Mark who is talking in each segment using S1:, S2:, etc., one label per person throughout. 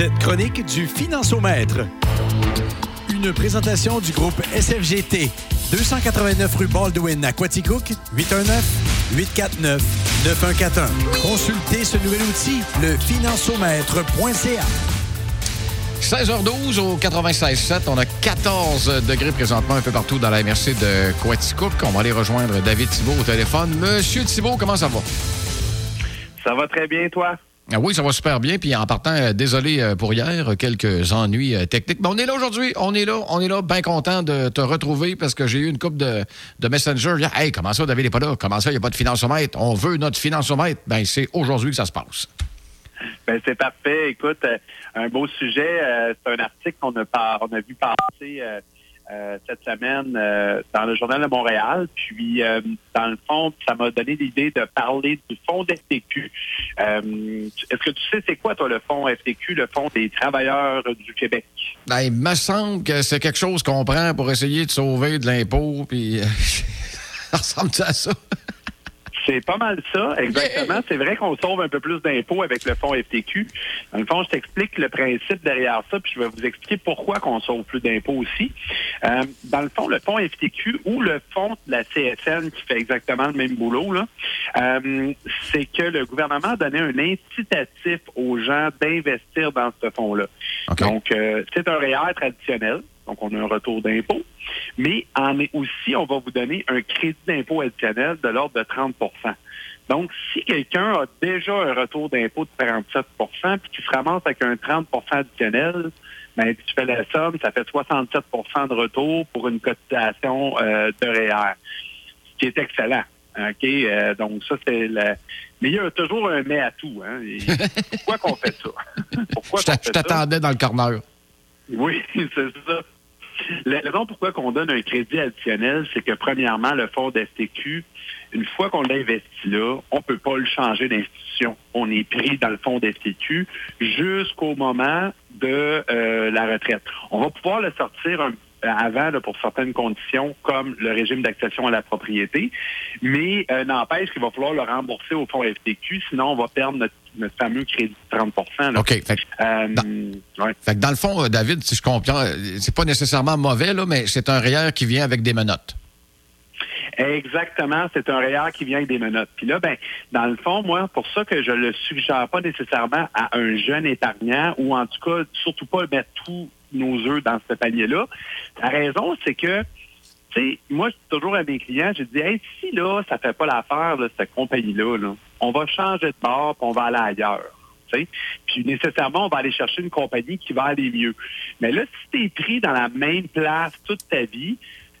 S1: cette chronique du Financiomètre. Une présentation du groupe SFGT. 289 rue Baldwin à Quaticook, 819-849-9141. Consultez ce nouvel outil, le financiomètre.ca.
S2: 16h12 au 96.7. On a 14 degrés présentement un peu partout dans la MRC de Quaticook. On va aller rejoindre David Thibault au téléphone. Monsieur Thibault, comment ça va?
S3: Ça va très bien, toi?
S2: Ah oui, ça va super bien. Puis en partant, euh, désolé euh, pour hier, quelques ennuis euh, techniques. Mais on est là aujourd'hui. On est là. On est là. Bien content de te retrouver parce que j'ai eu une coupe de, de Messenger. Hey, comment ça, David n'est pas là? Comment ça, il n'y a pas de financiomètre? On veut notre financiomètre. Ben, c'est aujourd'hui que ça se passe.
S3: Ben, c'est parfait. Écoute, un beau sujet. c'est un article qu'on a, on a vu passer euh, cette semaine euh, dans le Journal de Montréal. Puis, euh, dans le fond, ça m'a donné l'idée de parler du fonds FTQ. Est-ce que tu sais c'est quoi, toi, le fonds FTQ, le fonds des travailleurs du Québec?
S2: Ben, il me semble que c'est quelque chose qu'on prend pour essayer de sauver de l'impôt, puis ça ressemble à ça?
S3: C'est pas mal ça, exactement. C'est vrai qu'on sauve un peu plus d'impôts avec le fonds FTQ. Dans le fond, je t'explique le principe derrière ça, puis je vais vous expliquer pourquoi qu'on sauve plus d'impôts aussi. Euh, dans le fond, le fonds FTQ ou le fonds de la CSN qui fait exactement le même boulot, là, euh, c'est que le gouvernement a donné un incitatif aux gens d'investir dans ce fonds-là. Donc, euh, c'est un REER traditionnel. Donc, on a un retour d'impôt. Mais en aussi, on va vous donner un crédit d'impôt additionnel de l'ordre de 30% donc, si quelqu'un a déjà un retour d'impôt de 47% puis qu'il se ramasse avec un 30% additionnel, ben, tu fais la somme, ça fait 67% de retour pour une cotisation euh, de REER, ce qui est excellent. OK? Euh, donc, ça, c'est le... Mais il y a toujours un mais à tout. Hein? pourquoi qu'on fait ça?
S2: pourquoi je t'attendais dans le corner.
S3: Oui, c'est ça. La raison pourquoi on donne un crédit additionnel, c'est que premièrement, le fonds d'STQ, une fois qu'on l'investit là, on ne peut pas le changer d'institution. On est pris dans le fonds d'STQ jusqu'au moment de euh, la retraite. On va pouvoir le sortir avant pour certaines conditions, comme le régime d'accession à la propriété. Mais euh, n'empêche qu'il va falloir le rembourser au fonds FTQ, sinon on va perdre notre, fameux crédit de 30
S2: OK. Fait, euh, dans, dans le fond, euh, David, si je comprends, c'est pas nécessairement mauvais, là, mais c'est un REER qui vient avec des menottes.
S3: Exactement, c'est un REER qui vient avec des menottes. Puis là, ben, dans le fond, moi, pour ça que je le suggère pas nécessairement à un jeune épargnant, ou en tout cas, surtout pas mettre tout nos œufs dans ce panier-là. La raison, c'est que, tu sais, moi, je dis toujours à mes clients, je dis, hey, si là, ça fait pas l'affaire de cette compagnie-là, là, on va changer de bord, puis on va aller ailleurs. Puis nécessairement, on va aller chercher une compagnie qui va aller mieux. Mais là, si tu es pris dans la même place toute ta vie,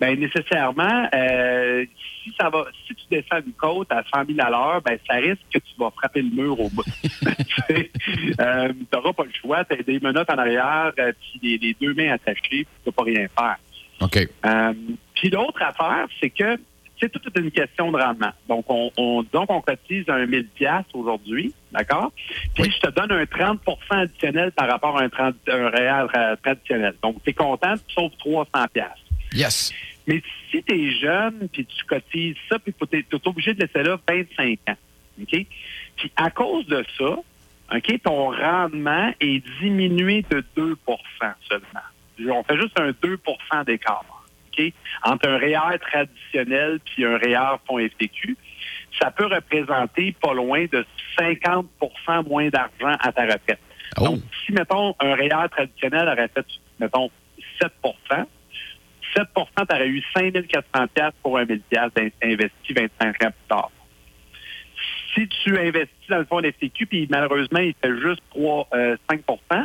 S3: ben nécessairement, euh, si ça va, si tu descends une côte à 100 000 à l'heure, ben ça risque que tu vas frapper le mur au bout. euh, tu n'auras pas le choix, tu as des menottes en arrière, euh, puis les, deux mains attachées, tu ne peux pas rien faire.
S2: OK.
S3: Euh, puis l'autre affaire, c'est que c'est toute une question de rendement. Donc, on, donc on cotise un 1000 pièces aujourd'hui, d'accord? Puis je te donne un 30% additionnel par rapport à un, 30, un réel traditionnel. Donc, tu es content, tu sauves 300 pièces.
S2: Yes.
S3: Mais si tu es jeune, puis tu cotises ça, puis tu es, obligé de laisser là 25 ans. OK? Puis à cause de ça, OK, ton rendement est diminué de 2% seulement. On fait juste un 2% d'écart. Entre un REER traditionnel puis un REER fonds FTQ, ça peut représenter pas loin de 50% moins d'argent à ta retraite. Oh. Donc, si, mettons, un REER traditionnel aurait fait, mettons, 7% 7 tu aurais eu 5 400 pour un 1000 investi 25 ans plus tard. Si tu investis dans le fonds FTQ, puis malheureusement, il fait juste 3, 5 euh,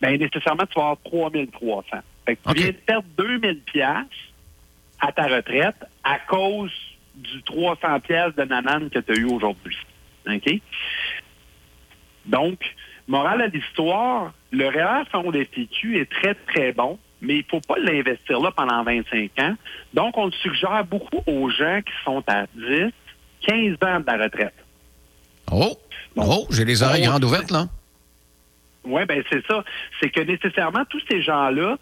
S3: bien nécessairement, tu vas avoir 3 300. Fait que tu viens de perdre 2000 à ta retraite à cause du 300 pièces de nanane que tu as eu aujourd'hui. OK? Donc, morale à l'histoire, le REER fonds FTQ est très, très bon mais il ne faut pas l'investir là pendant 25 ans. Donc, on le suggère beaucoup aux gens qui sont à 10, 15 ans de la retraite.
S2: Oh! oh, j'ai les oreilles grandes ouvertes, là.
S3: Oui, ben c'est ça. C'est que nécessairement, tous ces gens-là,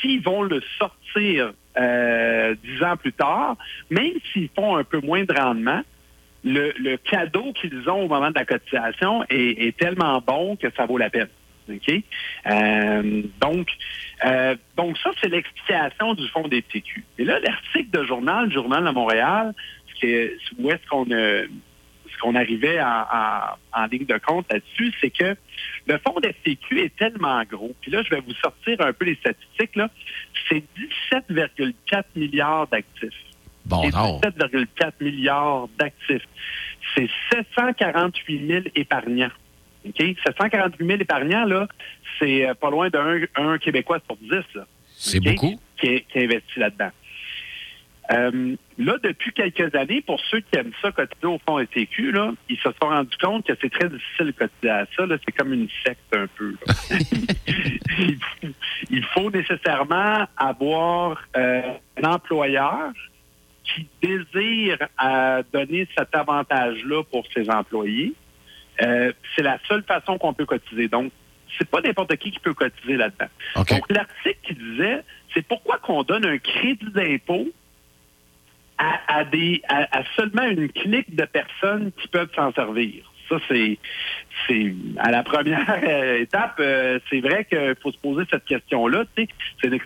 S3: s'ils vont le sortir euh, 10 ans plus tard, même s'ils font un peu moins de rendement, le, cadeau qu'ils ont au moment de la cotisation est, est tellement bon que ça vaut la peine. OK? Euh, donc, euh, donc ça, c'est l'explication du fonds des TQ. Et là, l'article de journal, du Journal de Montréal, c'est où est-ce qu'on ce qu'on arrivait en, ligne de compte là-dessus, c'est que le fonds FTQ est tellement gros. Puis là, je vais vous sortir un peu les statistiques. Là. C'est 17,4 milliards d'actifs.
S2: Bon,
S3: 17,4 milliards d'actifs. C'est 748 000 épargnants. OK? 748 000 épargnants, là, c'est euh, pas loin d'un Québécois sur 10.
S2: C'est beaucoup.
S3: Qui, qui investit là-dedans. Euh, là, depuis quelques années, pour ceux qui aiment ça cotiser au fonds STQ, là, ils se sont rendus compte que c'est très difficile de cotiser à ça. C'est comme une secte un peu. il, faut nécessairement avoir euh, un employeur qui désire euh, donner cet avantage-là pour ses employés. c'est la seule façon qu'on peut cotiser. Donc, c'est pas n'importe qui qui peut cotiser là-dedans. Donc, l'article qui disait, c'est pourquoi qu'on donne un crédit d'impôt à, des, à, seulement une clique de personnes qui peuvent s'en servir. Ça, c'est, c'est à la première euh, étape, euh, c'est vrai qu'il faut se poser cette question-là. C'est,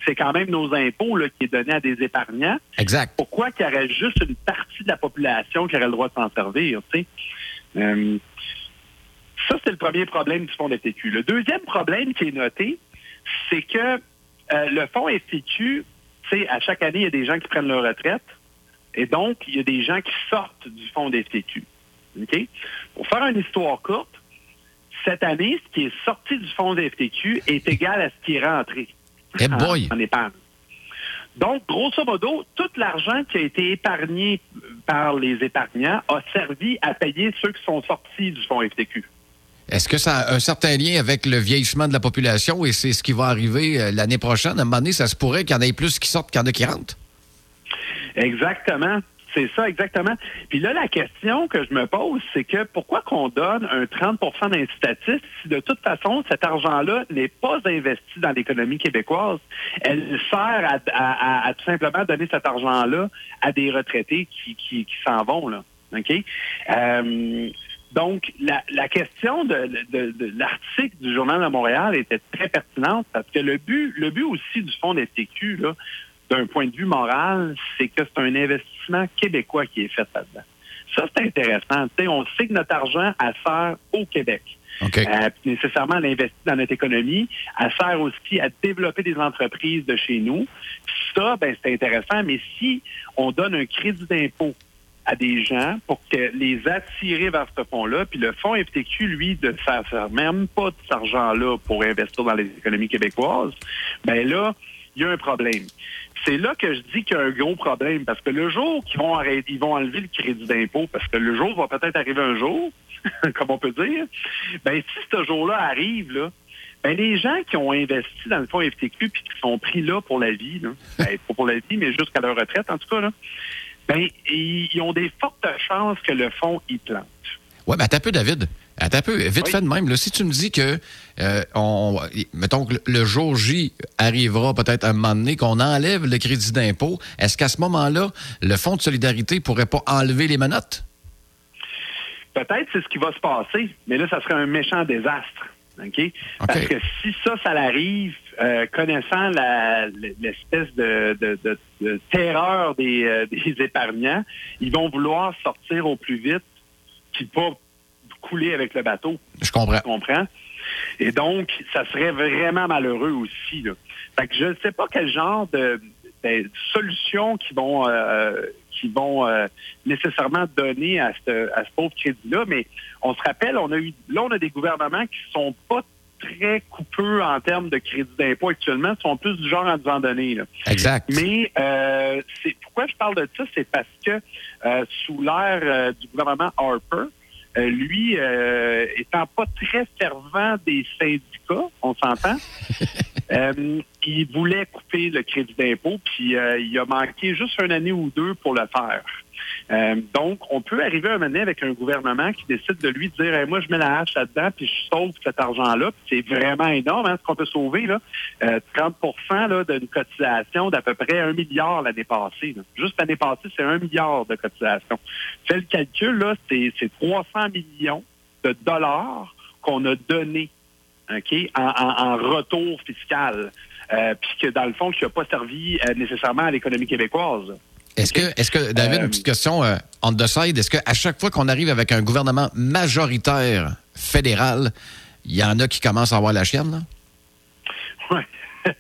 S3: c'est quand même nos impôts là, qui est donné à des épargnants.
S2: Exact.
S3: Pourquoi qu'il y aurait juste une partie de la population qui aurait le droit de s'en servir? Euh, ça, c'est le premier problème du fonds FTQ. Le deuxième problème qui est noté, c'est que le fonds FTQ, à chaque année, il y a des gens qui prennent leur retraite. Et donc, il y a des gens qui sortent du fonds FTQ. OK? Pour faire une histoire courte, cette année, ce qui est sorti du fonds FTQ est égal à ce qui est rentré
S2: hey eh boy.
S3: en épargne. Donc, grosso modo, tout l'argent qui a été épargné par les épargnants a servi à payer ceux qui sont sortis du fonds FTQ.
S2: Est-ce que ça a un certain lien avec le vieillissement de la population et c'est ce qui va arriver euh, l'année prochaine? À un moment donné, ça se pourrait qu'il y en ait plus qui sortent qu'il y en a qui rentrent?
S3: Exactement. C'est ça, exactement. Puis là, la question que je me pose, c'est que pourquoi qu'on donne un 30% d'incitatif si de toute façon, cet argent-là n'est pas investi dans l'économie québécoise? Elle sert à, tout simplement donner cet argent-là à des retraités qui, qui, s'en vont, là. OK? Euh, donc, la, question de, de l'article du Journal de Montréal était très pertinente parce que le but, le but aussi du fonds d'STQ, là, d'un point de vue moral, c'est que c'est un investissement québécois qui est fait là-dedans. Ça, c'est intéressant. on sait que notre argent a sert au Québec.
S2: Okay. Euh,
S3: nécessairement, elle investit dans notre économie. Elle sert aussi à développer des entreprises de chez nous. ça, ben, c'est intéressant, mais si on donne un crédit d'impôt à des gens pour que les attirer vers ce fonds-là, puis le fonds FTQ, lui, ne sert même pas de cet argent-là pour investir dans les économies québécoises, ben là, il y a un problème. C'est là que je dis qu'il y a un gros problème, parce que le jour qu'ils vont arrêter, ils vont enlever le crédit d'impôt, parce que le jour va peut-être arriver un jour, comme on peut dire, ben si ce jour-là arrive, là, ben, les gens qui ont investi dans le fonds FTQ puis qui sont pris là pour la vie, là, ben, pas pour la vie, mais jusqu'à leur retraite, en tout cas, là, ben, ils ont des fortes chances que le fonds y plante.
S2: Oui, mais attends un peu, David. Attends un peu. Vite fait de même. Là, si tu me dis que, euh, on, mettons que le jour J arrivera peut-être un moment donné qu'on enlève le crédit d'impôt, est-ce qu'à ce, moment-là, le Fonds de solidarité pourrait pas enlever les menottes?
S3: Peut-être c'est ce qui va se passer, mais là, ça serait un méchant désastre. OK? Parce que si ça, ça l'arrive, euh, connaissant l'espèce de, terreur des, euh, des épargnants, ils vont vouloir sortir au plus vite, puis pas couler avec le bateau.
S2: Je comprends.
S3: comprends? Et donc, ça serait vraiment malheureux aussi. Là. Fait que je ne sais pas quel genre de, solutions qui vont euh, qui vont euh, nécessairement donner à ce, à ce pauvre crédit-là, mais on se rappelle, on a eu là, on a des gouvernements qui sont pas très coupeux en termes de crédit d'impôt actuellement, sont plus du genre à nous en donner. Là.
S2: Exact.
S3: Mais euh, c'est pourquoi je parle de ça, c'est parce que sous l'ère du gouvernement Harper, euh, lui, euh, étant pas très fervent des syndicats, on s'entend, euh, il voulait couper le crédit d'impôt, puis il a manqué juste une année ou deux pour le faire. Euh, donc, on peut arriver à un moment avec un gouvernement qui décide de lui dire moi, je mets la hache là-dedans, puis je sauve cet argent-là. C'est vraiment énorme hein, ce qu'on peut sauver. Là. 30 euh, là, d'une cotisation d'à peu près un milliard l'année passée. Juste l'année passée, c'est un milliard de cotisation. Fais le calcul, là, c'est 300 millions de dollars qu'on a donnés OK, en, en- en retour fiscal. Euh, puis que dans le fond, qui n'a pas servi euh, nécessairement à l'économie québécoise.
S2: Est-ce que, est-ce que, David,
S3: Euh,
S2: une petite question euh, on the side, est-ce qu'à chaque fois qu'on arrive avec un gouvernement majoritaire fédéral, il y en a qui commencent à avoir la chienne, là?
S3: Ouais.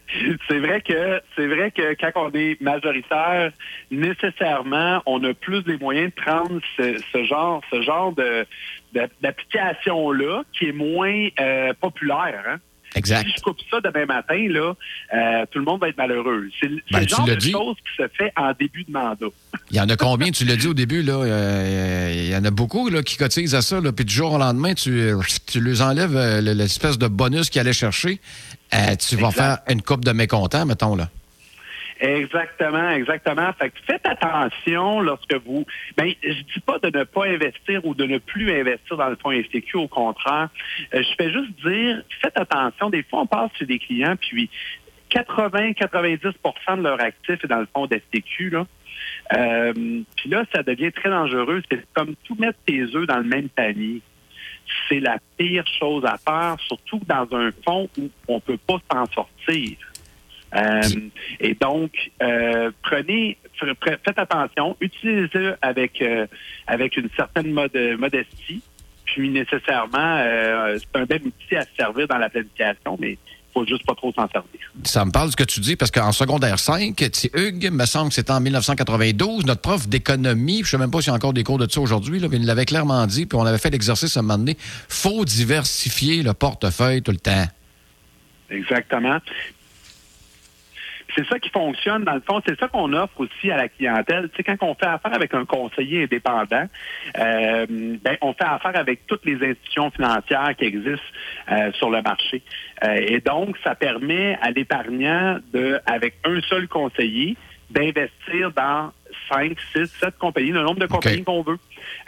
S3: c'est vrai que c'est vrai que quand on est majoritaire, nécessairement, on a plus des moyens de prendre ce, ce genre ce genre de de- d'application-là qui est moins euh, populaire. Hein?
S2: Exact.
S3: Si je coupe ça demain matin, là, euh, tout le monde va être malheureux. C'est
S2: Ben,
S3: le
S2: tu
S3: genre de chose qui se fait en début de mandat.
S2: Il y en a combien? Tu l'as dit au début, là. euh, Il y en a beaucoup là, qui cotisent à ça, là, puis du jour au lendemain, tu, euh, tu leur enlèves euh, l'espèce de bonus qu'ils allaient chercher. Euh, tu vas faire une coupe de mécontents, mettons, là.
S3: Exactement, exactement. Fait que faites attention lorsque vous. Ben, je dis pas de ne pas investir ou de ne plus investir dans le fonds FTQ, au contraire. Euh, je fais juste dire, faites attention. Des fois, on passe sur des clients, puis 80-90% de leur actif est dans le fonds d'FTQ. Là. Euh, puis là, ça devient très dangereux. C'est comme tout mettre tes œufs dans le même panier. C'est la pire chose à faire, surtout dans un fonds où on peut pas s'en sortir. Euh, et donc, euh, prenez, faites attention, utilisez-le avec euh, avec une certaine mode- modestie. Puis nécessairement, c'est un bel outil à se servir dans la planification, mais il faut juste pas trop s'en servir.
S2: Ça me parle de ce que tu dis, parce qu'en secondaire 5, c'est Hugues, me semble que c'était en 1992, notre prof d'économie, je sais même pas s'il y a encore des cours de ça aujourd'hui, mais il l'avait clairement dit, puis on avait fait l'exercice à un moment donné, faut diversifier le portefeuille tout le temps.
S3: Exactement. C'est ça qui fonctionne, dans le fond. C'est ça qu'on offre aussi à la clientèle. Tu sais, quand on fait affaire avec un conseiller indépendant, euh, ben, on fait affaire avec toutes les institutions financières qui existent euh, sur le marché. Euh, et donc, ça permet à l'épargnant de, avec un seul conseiller, d'investir dans 5, 6, 7 compagnies, le nombre de compagnies qu'on veut.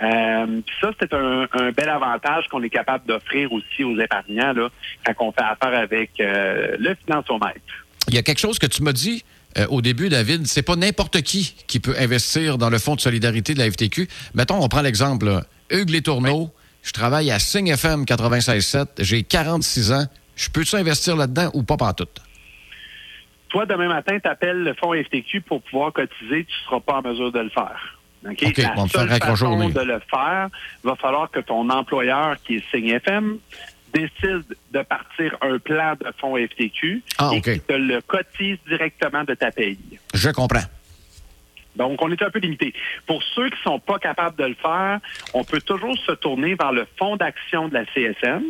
S3: Euh, ça, c'est un, un bel avantage qu'on est capable d'offrir aussi aux épargnants là, quand on fait affaire avec euh, le financiomètre.
S2: Il y a quelque chose que tu m'as dit euh, au début, David, c'est pas n'importe qui qui peut investir dans le fonds de solidarité de la FTQ. Mettons, on prend l'exemple, là. Hugues Les Tourneaux, je travaille à Signe FM 96.7, j'ai 46 ans, je peux-tu investir là-dedans ou pas pantoute?
S3: Toi, demain matin, tu appelles le fonds FTQ pour pouvoir cotiser, tu ne seras pas en mesure de le faire. La seule façon de le faire, va falloir que ton employeur, qui est Signe FM, décide de partir un plan de fonds FTQ
S2: Ah,
S3: et te le cotise directement de ta paye.
S2: Je comprends.
S3: Donc, on est un peu limité. Pour ceux qui sont pas capables de le faire, on peut toujours se tourner vers le fonds d'action de la CSN,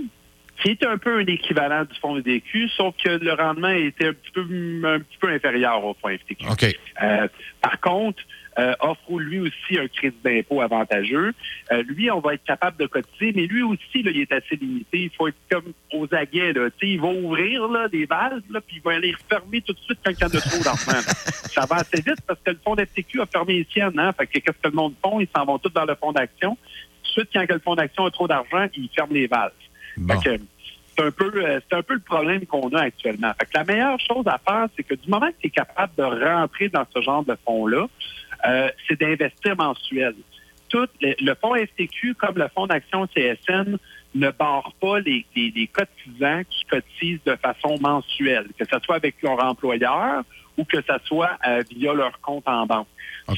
S3: qui est un peu un équivalent du fonds FTQ, sauf que le rendement était un petit peu, un petit peu inférieur au fonds FTQ.
S2: OK.
S3: Euh, par contre, euh, offre lui aussi un crédit d'impôt avantageux. Euh, lui, on va être capable de cotiser, mais lui aussi, là, il est assez limité. Il faut être comme aux aguets. Là. Tu sais, Il va ouvrir là, des valves, là, puis il va aller refermer tout de suite quand il y en a trop d'argent. Ça va assez vite parce que le fonds d'FTQ a fermé les siennes. Hein? Fait que qu'est-ce que le monde font? Ils s'en vont tous dans le fonds d'action. Tout de suite, quand le fonds d'action a trop d'argent, il ferme les valves.
S2: Bon.
S3: Fait que, c'est un peu euh, c'est un peu le problème qu'on a actuellement. La meilleure chose à faire, c'est que du moment que tu es capable de rentrer dans ce genre de fonds-là, euh, c'est d'investir mensuel. Tout le, fonds FTQ, comme le fonds d'action CSN, ne barre pas les, les, les cotisants qui cotisent de façon mensuelle, que ce soit avec leur employeur ou que ce soit euh, via leur compte en banque.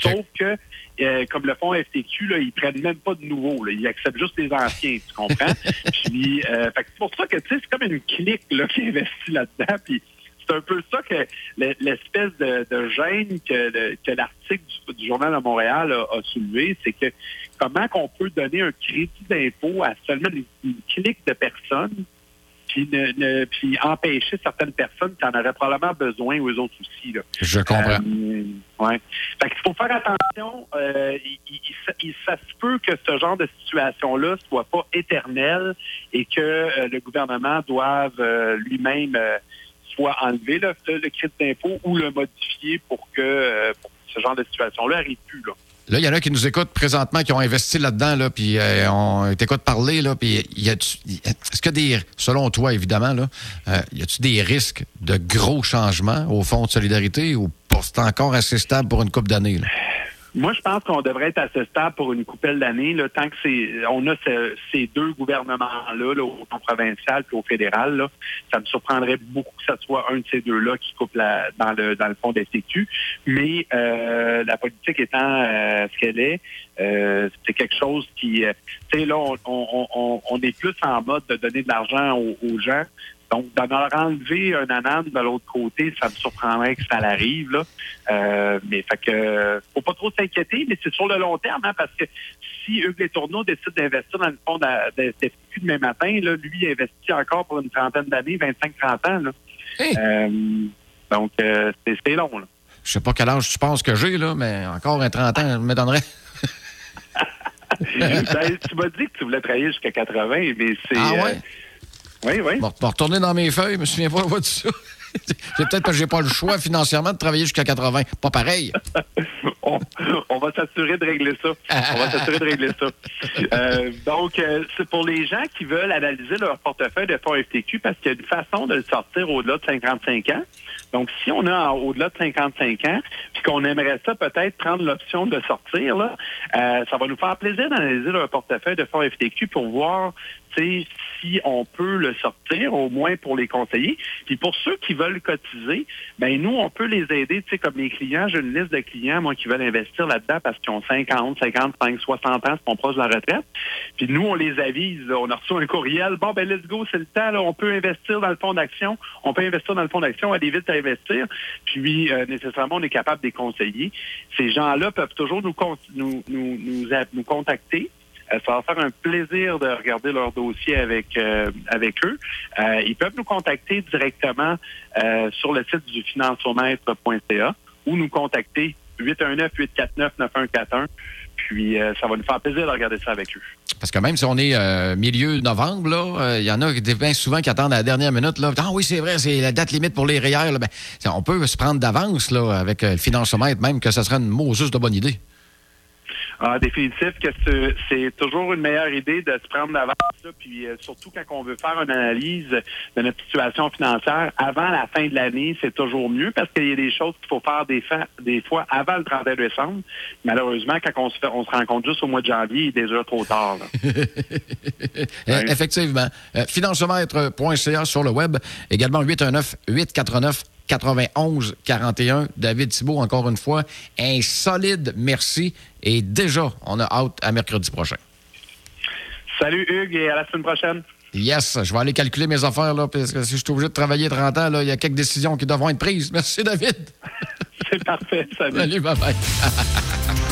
S3: Sauf que, euh, comme le fonds FTQ, là, ils prennent même pas de nouveaux. Là. Ils acceptent juste les anciens, tu comprends? Puis, euh, c'est pour ça que, tu sais, c'est comme une clique là, qui investit là-dedans. Puis, c'est un peu ça que le- l'espèce de, de gêne que, le- que l'article du, du Journal de Montréal a, a soulevé, c'est que comment qu'on peut donner un crédit d'impôt à seulement une clique de personnes puis, ne- ne- puis empêcher certaines personnes qui en auraient probablement besoin, eux autres aussi. Là.
S2: Je comprends.
S3: Euh, ouais. Fait qu'il faut faire attention. euh, il, il- ça se peut que ce genre de situation-là soit pas éternel et que euh, le gouvernement doive euh, lui-même euh, soit enlever le, le- le crédit d'impôt ou le modifier pour que, euh, pour que ce genre de situation-là arrive plus. Là.
S2: Là, il y en a qui nous écoutent présentement, qui ont investi là-dedans, là, puis euh, on t'écoute parler, là, puis y y- est-ce que des, selon toi, évidemment, là, euh, y a-tu des risques de gros changements au fonds de solidarité ou c'est encore assez stable pour une couple d'années?
S3: Moi, je pense qu'on devrait être à ce stade pour une coupelle d'années, tant que c'est, on a ces deux gouvernements-là, là, au provincial et au fédéral. Là, ça me surprendrait beaucoup que ce soit un de ces deux-là qui coupe la, dans le dans le fond des sécu. Mais euh, la politique étant euh, ce qu'elle est, euh, c'est quelque chose qui, euh, tu sais, là, on, on, on, est plus en mode de donner de l'argent aux gens donc, d'en enlever un anane de l'autre côté, ça me surprendrait que ça l'arrive. Là. Euh, mais fait que faut pas trop s'inquiéter, mais c'est sur le long terme, hein, parce que si Hugues Les Tourneaux décide d'investir dans le fond de demain matin, là, lui il investit encore pour une trentaine d'années, 25-30 ans. Là. Euh, donc, euh, c'est long. Là.
S2: Je sais pas quel âge tu penses que j'ai, là, mais encore un 30 ans, me donnerait.
S3: ben, tu m'as dit que tu voulais travailler jusqu'à 80, mais c'est.
S2: Ah ouais?
S3: Oui, oui.
S2: Bon, retourner dans mes feuilles, je me souviens pas de ça? C'est peut-être parce que j'ai pas le choix financièrement de travailler jusqu'à 80. Pas pareil.
S3: on, va s'assurer de régler ça. On va s'assurer de régler ça. Euh, donc, euh, c'est pour les gens qui veulent analyser leur portefeuille de fonds FTQ parce qu'il y a une façon de le sortir au-delà de 55 ans. Donc, si on a au-delà de 55 ans, puis qu'on aimerait ça peut-être prendre l'option de sortir, là, euh, ça va nous faire plaisir d'analyser leur portefeuille de fonds FTQ pour voir si on peut le sortir, au moins pour les conseillers. Puis pour ceux qui veulent cotiser, ben nous, on peut les aider, tu sais, comme les clients. J'ai une liste de clients, moi, qui veulent investir là-dedans parce qu'ils ont 50, 55, 60 ans, sont proches de la retraite. Puis nous, on les avise. On a reçu un courriel. Bon, ben let's go, c'est le temps. Là, on peut investir dans le fonds d'action. On peut investir dans le fonds d'action. Allez vite à investir. Puis euh, nécessairement, on est capable de les conseiller. Ces gens-là peuvent toujours nous, nous, nous, nous, nous contacter. Euh, ça va faire un plaisir de regarder leur dossier avec euh, avec eux. Euh, ils peuvent nous contacter directement sur le site du financiomètre.ca ou nous contacter 819-849-9141. Puis ça va nous faire plaisir de regarder ça avec eux.
S2: Parce que même si on est milieu novembre, il y en a souvent qui attendent à la dernière minute. Ah oui, c'est vrai, c'est la date limite pour les REER. Ben, on peut se prendre d'avance avec le financiomètre, même que ce serait une Moses de bonne idée.
S3: En définitif, que c'est toujours une meilleure idée de se prendre d'avance, puis euh, surtout quand on veut faire une analyse de notre situation financière avant la fin de l'année, c'est toujours mieux parce qu'il y a des choses qu'il faut faire des, des fois avant le 31 décembre. Malheureusement, quand on se, fait, on se rend compte juste au mois de janvier, il est déjà trop tard.
S2: Effectivement. Euh, sur le web, également 819 849 91 41. David Thibault, encore une fois, un solide merci. Et déjà, on a hâte à mercredi prochain.
S3: Salut Hugues et à la semaine prochaine.
S2: Yes, je vais aller calculer mes affaires, là, parce que si je suis obligé de travailler 30 ans, il y a quelques décisions qui devront être prises. Merci, David.
S3: C'est parfait. Salut.
S2: Salut, bye bye.